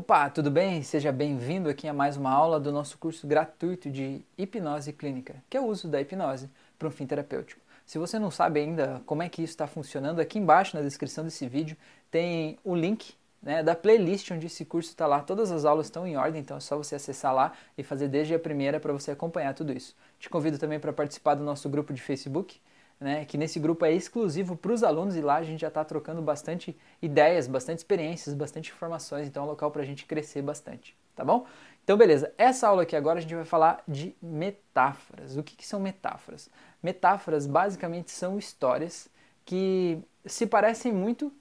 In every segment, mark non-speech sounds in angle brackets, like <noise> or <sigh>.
Opa, tudo bem? Seja bem-vindo aqui a mais uma aula do nosso curso gratuito de hipnose clínica, que é o uso da hipnose para um fim terapêutico. Se você não sabe ainda como é que isso está funcionando, aqui embaixo na descrição desse vídeo tem o link né, da playlist onde esse curso está lá. Todas as aulas estão em ordem, então é só você acessar lá e fazer desde a primeira para você acompanhar tudo isso. Te convido também para participar do nosso grupo de Facebook, né, que nesse grupo é exclusivo para os alunos e lá a gente já está trocando bastante ideias, bastante experiências, bastante informações, então é um local para a gente crescer bastante, tá bom? Então, beleza, essa aula aqui agora a gente vai falar de metáforas. O que, que são metáforas? Metáforas basicamente são histórias que se parecem muito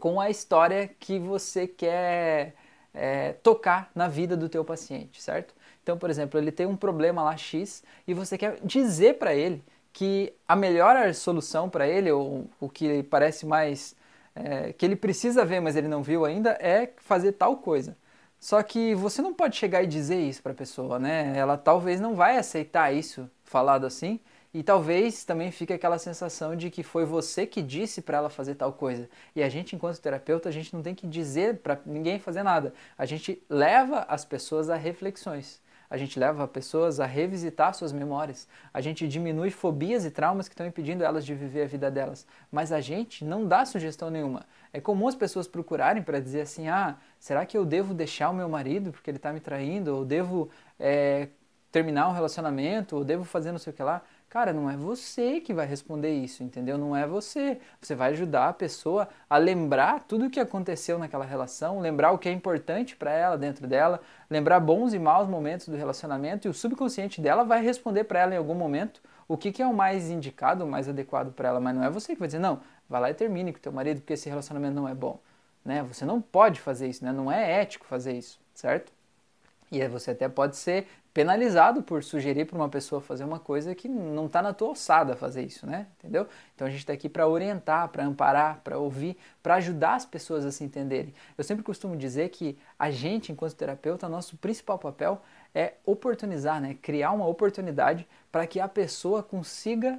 com a história que você quer é, tocar na vida do teu paciente, certo? Então, por exemplo, ele tem um problema lá X e você quer dizer para ele que a melhor solução para ele, ou o que parece mais é, que ele precisa ver, mas ele não viu ainda, é fazer tal coisa. Só que você não pode chegar e dizer isso para a pessoa, né? Ela talvez não vai aceitar isso falado assim, e talvez também fique aquela sensação de que foi você que disse para ela fazer tal coisa. E a gente, enquanto terapeuta, a gente não tem que dizer para ninguém fazer nada. A gente leva as pessoas a reflexões a gente leva pessoas a revisitar suas memórias, a gente diminui fobias e traumas que estão impedindo elas de viver a vida delas, mas a gente não dá sugestão nenhuma. É comum as pessoas procurarem para dizer assim: ah, será que eu devo deixar o meu marido porque ele está me traindo? Ou devo é, terminar um relacionamento? Ou devo fazer não sei o que lá? Cara, não é você que vai responder isso, entendeu? Não é você. Você vai ajudar a pessoa a lembrar tudo o que aconteceu naquela relação, lembrar o que é importante para ela dentro dela, lembrar bons e maus momentos do relacionamento e o subconsciente dela vai responder para ela em algum momento o que, que é o mais indicado, o mais adequado para ela. Mas não é você que vai dizer, não, vai lá e termine com teu marido porque esse relacionamento não é bom. Né? Você não pode fazer isso, né? não é ético fazer isso, certo? E você até pode ser penalizado por sugerir para uma pessoa fazer uma coisa que não está na tua alçada fazer isso, né? Entendeu? Então a gente está aqui para orientar, para amparar, para ouvir, para ajudar as pessoas a se entenderem. Eu sempre costumo dizer que a gente, enquanto terapeuta, nosso principal papel é oportunizar, né? Criar uma oportunidade para que a pessoa consiga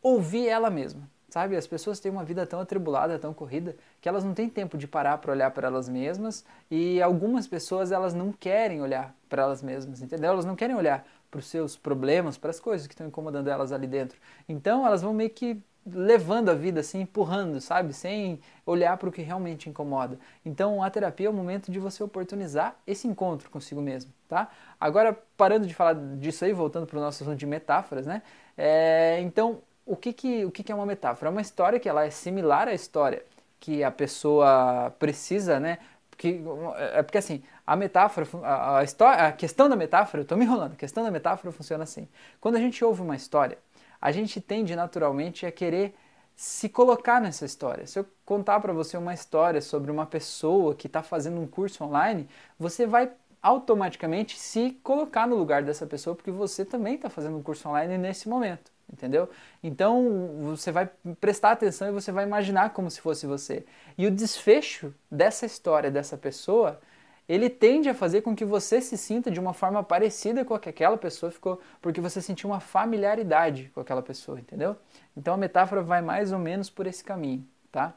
ouvir ela mesma. Sabe, as pessoas têm uma vida tão atribulada, tão corrida, que elas não têm tempo de parar para olhar para elas mesmas e algumas pessoas elas não querem olhar para elas mesmas, entendeu? Elas não querem olhar para os seus problemas, para as coisas que estão incomodando elas ali dentro. Então elas vão meio que levando a vida assim, empurrando, sabe? Sem olhar para o que realmente incomoda. Então a terapia é o momento de você oportunizar esse encontro consigo mesmo, tá? Agora, parando de falar disso aí, voltando para o nosso assunto de metáforas, né? É, então, o que, que, o que, que é uma metáfora? É uma história que ela é similar à história que a pessoa precisa, né? Porque, é porque assim, a metáfora, a, a, história, a questão da metáfora, eu estou me enrolando, a questão da metáfora funciona assim. Quando a gente ouve uma história, a gente tende naturalmente a querer se colocar nessa história. Se eu contar para você uma história sobre uma pessoa que está fazendo um curso online, você vai automaticamente se colocar no lugar dessa pessoa, porque você também está fazendo um curso online nesse momento entendeu? Então você vai prestar atenção e você vai imaginar como se fosse você. E o desfecho dessa história dessa pessoa, ele tende a fazer com que você se sinta de uma forma parecida com a que aquela pessoa ficou, porque você sentiu uma familiaridade com aquela pessoa, entendeu? Então a metáfora vai mais ou menos por esse caminho, tá?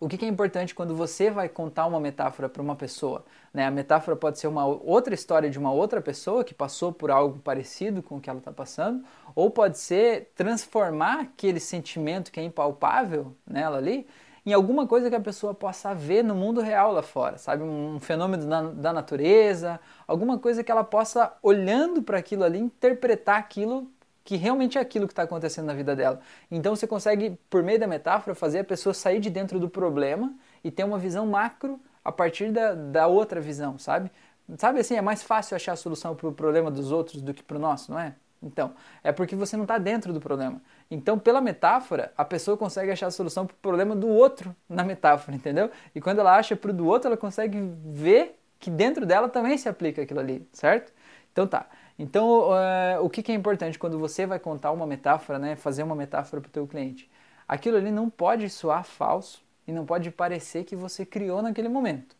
O que, é importante quando você vai contar uma metáfora para uma pessoa? Né? A metáfora pode ser uma outra história de uma outra pessoa que passou por algo parecido com o que ela está passando, ou pode ser transformar aquele sentimento que é impalpável nela ali em alguma coisa que a pessoa possa ver no mundo real lá fora, sabe? Um fenômeno da, da natureza, alguma coisa que ela possa, olhando para aquilo ali, interpretar aquilo que realmente é aquilo que está acontecendo na vida dela. Então você consegue, por meio da metáfora, fazer a pessoa sair de dentro do problema e ter uma visão macro a partir da, da outra visão, sabe? Sabe assim, é mais fácil achar a solução para o problema dos outros do que para o nosso, não é? Então, é porque você não está dentro do problema. Então, pela metáfora, a pessoa consegue achar a solução para o problema do outro na metáfora, entendeu? E quando ela acha para o do outro, ela consegue ver que dentro dela também se aplica aquilo ali, certo? Então tá. Então, uh, o que, que, é importante quando você vai contar uma metáfora, né, fazer uma metáfora para o teu cliente? Aquilo ali não pode soar falso e não pode parecer que você criou naquele momento.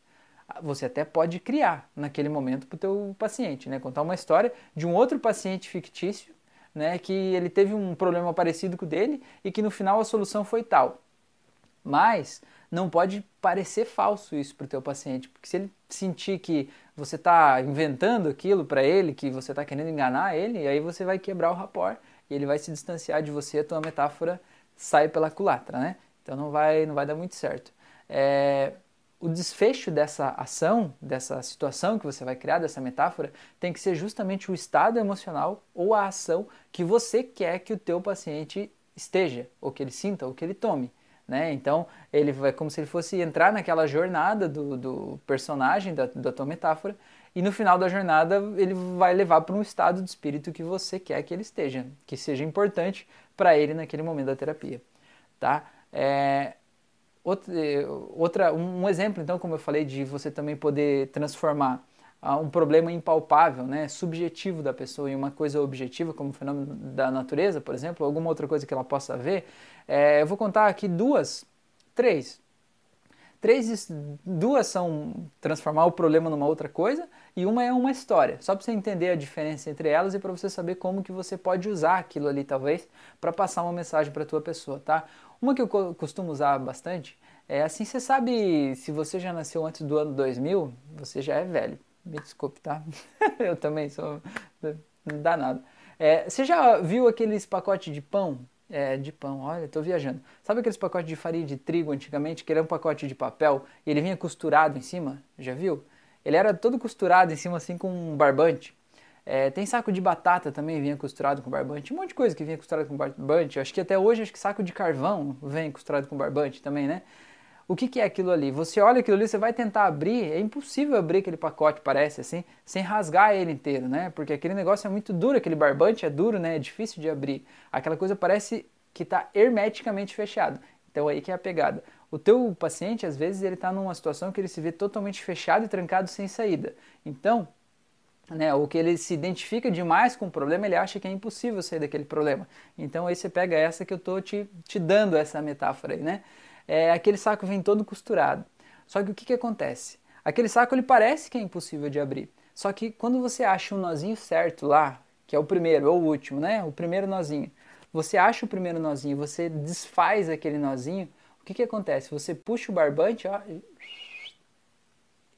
Você até pode criar naquele momento para o teu paciente, né? Contar uma história de um outro paciente fictício, né? Que ele teve um problema parecido com o dele e que no final a solução foi tal. Mas não pode parecer falso isso para o teu paciente, porque se ele sentir que você está inventando aquilo para ele, que você está querendo enganar ele, aí você vai quebrar o rapport e ele vai se distanciar de você, a tua metáfora sai pela culatra, né? Então não vai, não vai dar muito certo. É, o desfecho dessa ação, dessa situação que você vai criar, dessa metáfora, tem que ser justamente o estado emocional ou a ação que você quer que o teu paciente esteja, ou que ele sinta, ou que ele tome. Né? Então, ele vai como se ele fosse entrar naquela jornada do, do personagem, da, da tua metáfora, e no final da jornada ele vai levar para um estado de espírito que você quer que ele esteja, que seja importante para ele naquele momento da terapia. Tá? É, outra, um exemplo, então, como eu falei, de você também poder transformar um problema impalpável, né, subjetivo da pessoa em uma coisa objetiva, como o fenômeno da natureza, por exemplo, alguma outra coisa que ela possa ver, é, eu vou contar aqui duas, três. Três, duas são transformar o problema numa outra coisa e uma é uma história. Só para você entender a diferença entre elas e para você saber como que você pode usar aquilo ali talvez para passar uma mensagem para tua pessoa, tá? Uma que eu costumo usar bastante é assim, você sabe, se você já nasceu antes do ano 2000, você já é velho. Me desculpe, tá? <laughs> eu também sou danado. É, você já viu aqueles pacotes de pão? É, de pão, olha, estou viajando. Sabe aqueles pacotes de farinha de trigo antigamente, que era um pacote de papel e ele vinha costurado em cima? Já viu? Ele era todo costurado em cima assim com um barbante. É, tem saco de batata também vinha costurado com barbante, um monte de coisa que vinha costurado com barbante. Acho que até hoje acho que saco de carvão vem costurado com barbante também, né? O que, que é aquilo ali? Você olha aquilo ali, você vai tentar abrir, é impossível abrir aquele pacote, parece assim, sem rasgar ele inteiro, né? Porque aquele negócio é muito duro, aquele barbante é duro, né? É difícil de abrir. Aquela coisa parece que está hermeticamente fechado. Então aí que é a pegada. O teu paciente, às vezes, ele está numa situação que ele se vê totalmente fechado e trancado sem saída. Então, né, ou que ele se identifica demais com o problema, ele acha que é impossível sair daquele problema. Então aí você pega essa que eu estou te, te dando essa metáfora aí, né? É, aquele saco vem todo costurado. Só que o que, que acontece? Aquele saco ele parece que é impossível de abrir. Só que quando você acha um nozinho certo lá, que é o primeiro ou o último, né? O primeiro nozinho. Você acha o primeiro nozinho, você desfaz aquele nozinho, o que, que acontece? Você puxa o barbante ó,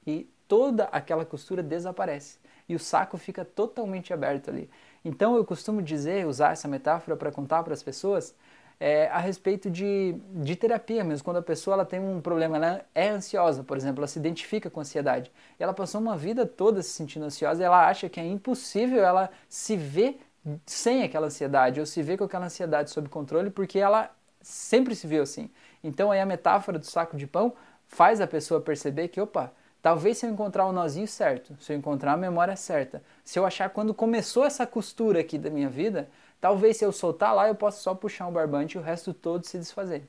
e toda aquela costura desaparece. E o saco fica totalmente aberto ali. Então eu costumo dizer, usar essa metáfora para contar para as pessoas, é, a respeito de, de terapia mesmo. Quando a pessoa ela tem um problema, ela é ansiosa, por exemplo, ela se identifica com ansiedade. Ela passou uma vida toda se sentindo ansiosa e ela acha que é impossível ela se ver sem aquela ansiedade ou se ver com aquela ansiedade sob controle porque ela sempre se viu assim. Então aí a metáfora do saco de pão faz a pessoa perceber que, opa, Talvez se eu encontrar o nozinho certo, se eu encontrar a memória certa, se eu achar quando começou essa costura aqui da minha vida, Talvez se eu soltar lá eu possa só puxar um barbante e o resto todo se desfazer.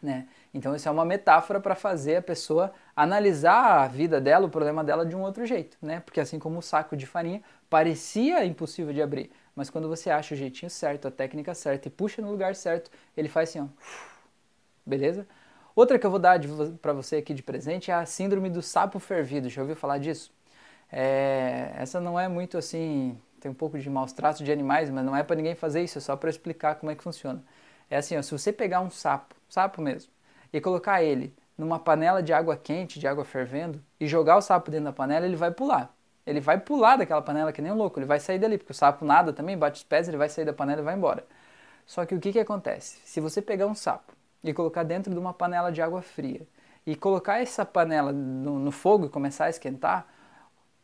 Né? Então isso é uma metáfora para fazer a pessoa analisar a vida dela, o problema dela de um outro jeito, né? Porque assim como o saco de farinha parecia impossível de abrir, mas quando você acha o jeitinho certo, a técnica certa e puxa no lugar certo, ele faz assim, ó. Beleza? Outra que eu vou dar para você aqui de presente é a síndrome do sapo fervido. Já ouviu falar disso? É, essa não é muito assim tem um pouco de maus tratos de animais, mas não é para ninguém fazer isso, é só para explicar como é que funciona. É assim, ó, se você pegar um sapo, sapo mesmo, e colocar ele numa panela de água quente, de água fervendo, e jogar o sapo dentro da panela, ele vai pular. Ele vai pular daquela panela que nem um louco, ele vai sair dali, porque o sapo nada também, bate os pés, ele vai sair da panela e vai embora. Só que o que, que acontece? Se você pegar um sapo e colocar dentro de uma panela de água fria, e colocar essa panela no, no fogo e começar a esquentar,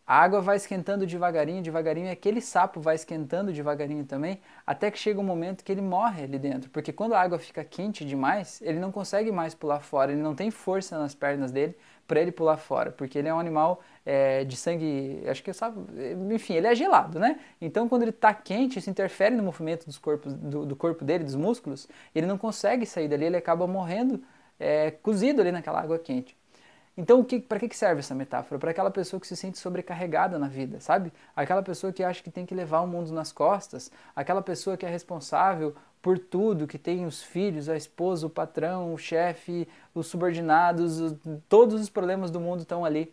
a água vai esquentando devagarinho, devagarinho, e aquele sapo vai esquentando devagarinho também, até que chega um momento que ele morre ali dentro. Porque quando a água fica quente demais, ele não consegue mais pular fora, ele não tem força nas pernas dele para ele pular fora, porque ele é um animal é, de sangue, acho que sabe, enfim, ele é gelado, né? Então quando ele está quente, isso interfere no movimento dos corpos, do, do, corpo dele, dos músculos, ele não consegue sair dali, ele acaba morrendo é, cozido ali naquela água quente. Então, para que serve essa metáfora? Para aquela pessoa que se sente sobrecarregada na vida, sabe? Aquela pessoa que acha que tem que levar o mundo nas costas, aquela pessoa que é responsável por tudo, que tem os filhos, a esposa, o patrão, o chefe, os subordinados, os, todos os problemas do mundo estão ali.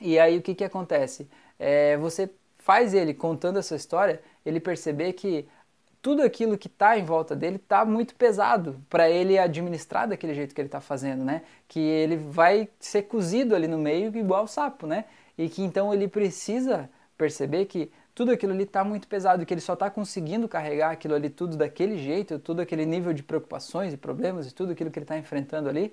E aí o que, que acontece? É, você faz ele contando essa história, ele perceber que tudo aquilo que está em volta dele está muito pesado para ele administrar daquele jeito que ele está fazendo, né? Que ele vai ser cozido ali no meio igual o sapo, né? E que então ele precisa perceber que tudo aquilo ali está muito pesado, que ele só está conseguindo carregar aquilo ali tudo daquele jeito, tudo aquele nível de preocupações e problemas e tudo aquilo que ele está enfrentando ali,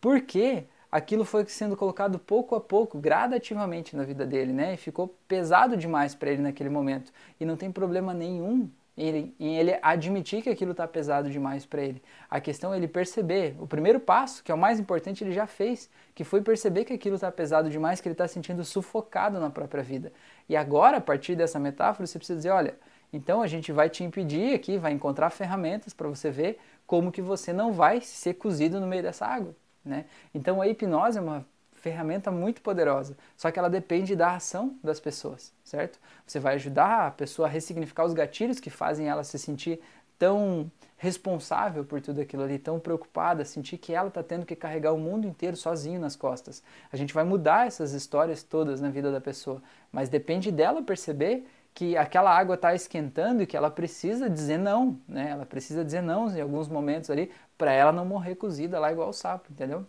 porque aquilo foi sendo colocado pouco a pouco, gradativamente na vida dele, né? E ficou pesado demais para ele naquele momento. E não tem problema nenhum ele, em ele admitir que aquilo está pesado demais para ele. A questão é ele perceber. O primeiro passo, que é o mais importante, ele já fez, que foi perceber que aquilo está pesado demais, que ele está sentindo sufocado na própria vida. E agora, a partir dessa metáfora, você precisa dizer, olha, então a gente vai te impedir aqui, vai encontrar ferramentas para você ver como que você não vai ser cozido no meio dessa água. Né? Então a hipnose é uma ferramenta muito poderosa, só que ela depende da ação das pessoas, certo? Você vai ajudar a pessoa a ressignificar os gatilhos que fazem ela se sentir tão responsável por tudo aquilo ali, tão preocupada, sentir que ela está tendo que carregar o mundo inteiro sozinho nas costas. A gente vai mudar essas histórias todas na vida da pessoa, mas depende dela perceber que aquela água está esquentando e que ela precisa dizer não, né? Ela precisa dizer não em alguns momentos ali para ela não morrer cozida lá igual o sapo, entendeu?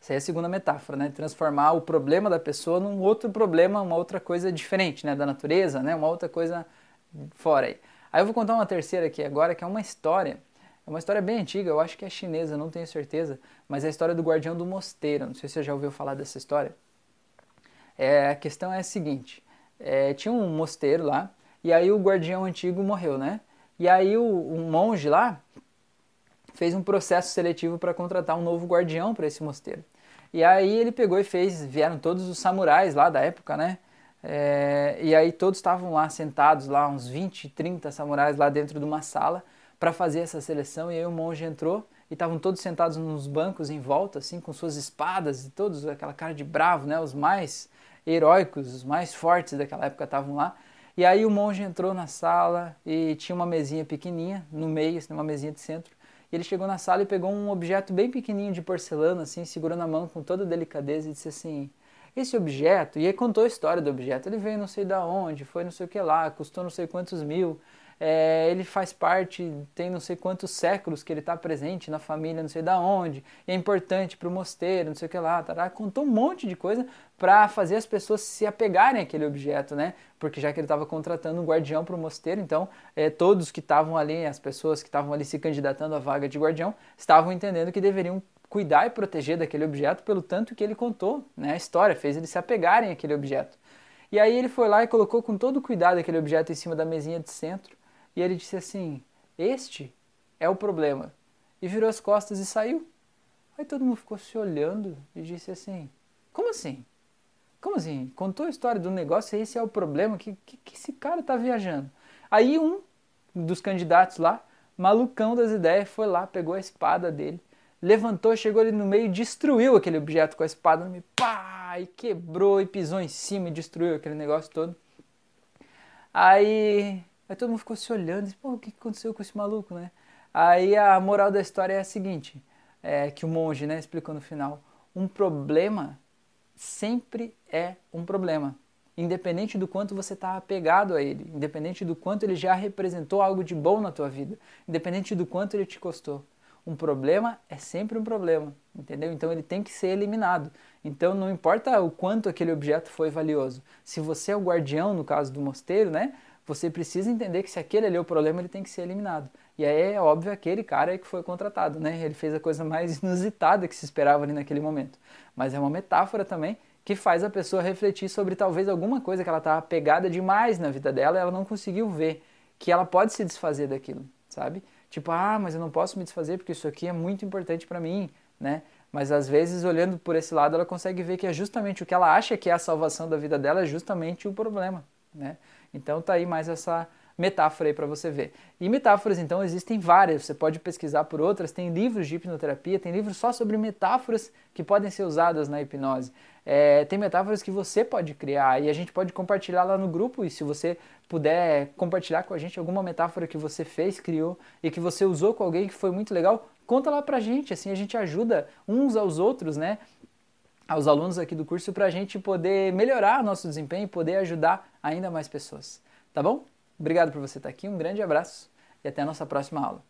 Essa é a segunda metáfora, né? Transformar o problema da pessoa num outro problema, uma outra coisa diferente, né? Da natureza, né? Uma outra coisa fora aí. Aí eu vou contar uma terceira aqui agora, que é uma história. É uma história bem antiga, eu acho que é chinesa, não tenho certeza. Mas é a história do guardião do mosteiro. Não sei se você já ouviu falar dessa história. É, a questão é a seguinte. É, tinha um mosteiro lá, e aí o guardião antigo morreu, né? E aí o, um monge lá, fez um processo seletivo para contratar um novo guardião para esse mosteiro. E aí ele pegou e fez, vieram todos os samurais lá da época, né? É, e aí todos estavam lá sentados, lá uns 20, 30 samurais lá dentro de uma sala para fazer essa seleção. E aí o monge entrou e estavam todos sentados nos bancos em volta, assim, com suas espadas e todos aquela cara de bravo, né? Os mais heróicos, os mais fortes daquela época estavam lá. E aí o monge entrou na sala e tinha uma mesinha pequenininha no meio, assim, uma mesinha de centro. E ele chegou na sala e pegou um objeto bem pequenininho de porcelana, assim, segurou na mão com toda delicadeza e disse assim: Esse objeto, e aí contou a história do objeto. Ele veio não sei da onde, foi não sei o que lá, custou não sei quantos mil. É, ele faz parte, tem não sei quantos séculos que ele está presente na família, não sei da onde, é importante para o mosteiro, não sei o que lá, tará. contou um monte de coisa para fazer as pessoas se apegarem àquele objeto, né? Porque já que ele estava contratando um guardião para o mosteiro, então é, todos que estavam ali, as pessoas que estavam ali se candidatando à vaga de guardião, estavam entendendo que deveriam cuidar e proteger daquele objeto pelo tanto que ele contou, né? A história fez eles se apegarem àquele objeto. E aí ele foi lá e colocou com todo cuidado aquele objeto em cima da mesinha de centro e ele disse assim: Este é o problema. E virou as costas e saiu. Aí todo mundo ficou se olhando e disse assim: Como assim? Como assim? Contou a história do negócio e esse é o problema? Que, que, que esse cara tá viajando? Aí um dos candidatos lá, malucão das ideias, foi lá, pegou a espada dele, levantou, chegou ali no meio e destruiu aquele objeto com a espada no meio. Pá! E quebrou e pisou em cima e destruiu aquele negócio todo. Aí Aí todo mundo ficou se olhando, pô, o que aconteceu com esse maluco, né? Aí a moral da história é a seguinte, é, que o monge né, explicou no final, um problema sempre é um problema, independente do quanto você está apegado a ele, independente do quanto ele já representou algo de bom na tua vida, independente do quanto ele te custou. Um problema é sempre um problema, entendeu? Então ele tem que ser eliminado. Então não importa o quanto aquele objeto foi valioso. Se você é o guardião, no caso do mosteiro, né? Você precisa entender que se aquele ali é o problema, ele tem que ser eliminado. E aí é óbvio aquele cara que foi contratado, né? Ele fez a coisa mais <laughs> inusitada que se esperava ali naquele momento. Mas é uma metáfora também que faz a pessoa refletir sobre talvez alguma coisa que ela estava pegada demais na vida dela e ela não conseguiu ver que ela pode se desfazer daquilo, sabe? Tipo, ah, mas eu não posso me desfazer porque isso aqui é muito importante para mim, né? Mas às vezes, olhando por esse lado, ela consegue ver que é justamente o que ela acha que é a salvação da vida dela, é justamente o problema, né? Então tá aí mais essa metáfora aí para você ver. E metáforas então existem várias, você pode pesquisar por outras, tem livros de hipnoterapia, tem livros só sobre metáforas que podem ser usadas na hipnose. É, tem metáforas que você pode criar e a gente pode compartilhar lá no grupo e se você puder compartilhar com a gente alguma metáfora que você fez, criou e que você usou com alguém que foi muito legal, conta lá pra gente, assim a gente ajuda uns aos outros, né? Aos alunos aqui do curso para a gente poder melhorar nosso desempenho e poder ajudar ainda mais pessoas. Tá bom? Obrigado por você estar aqui, um grande abraço e até a nossa próxima aula.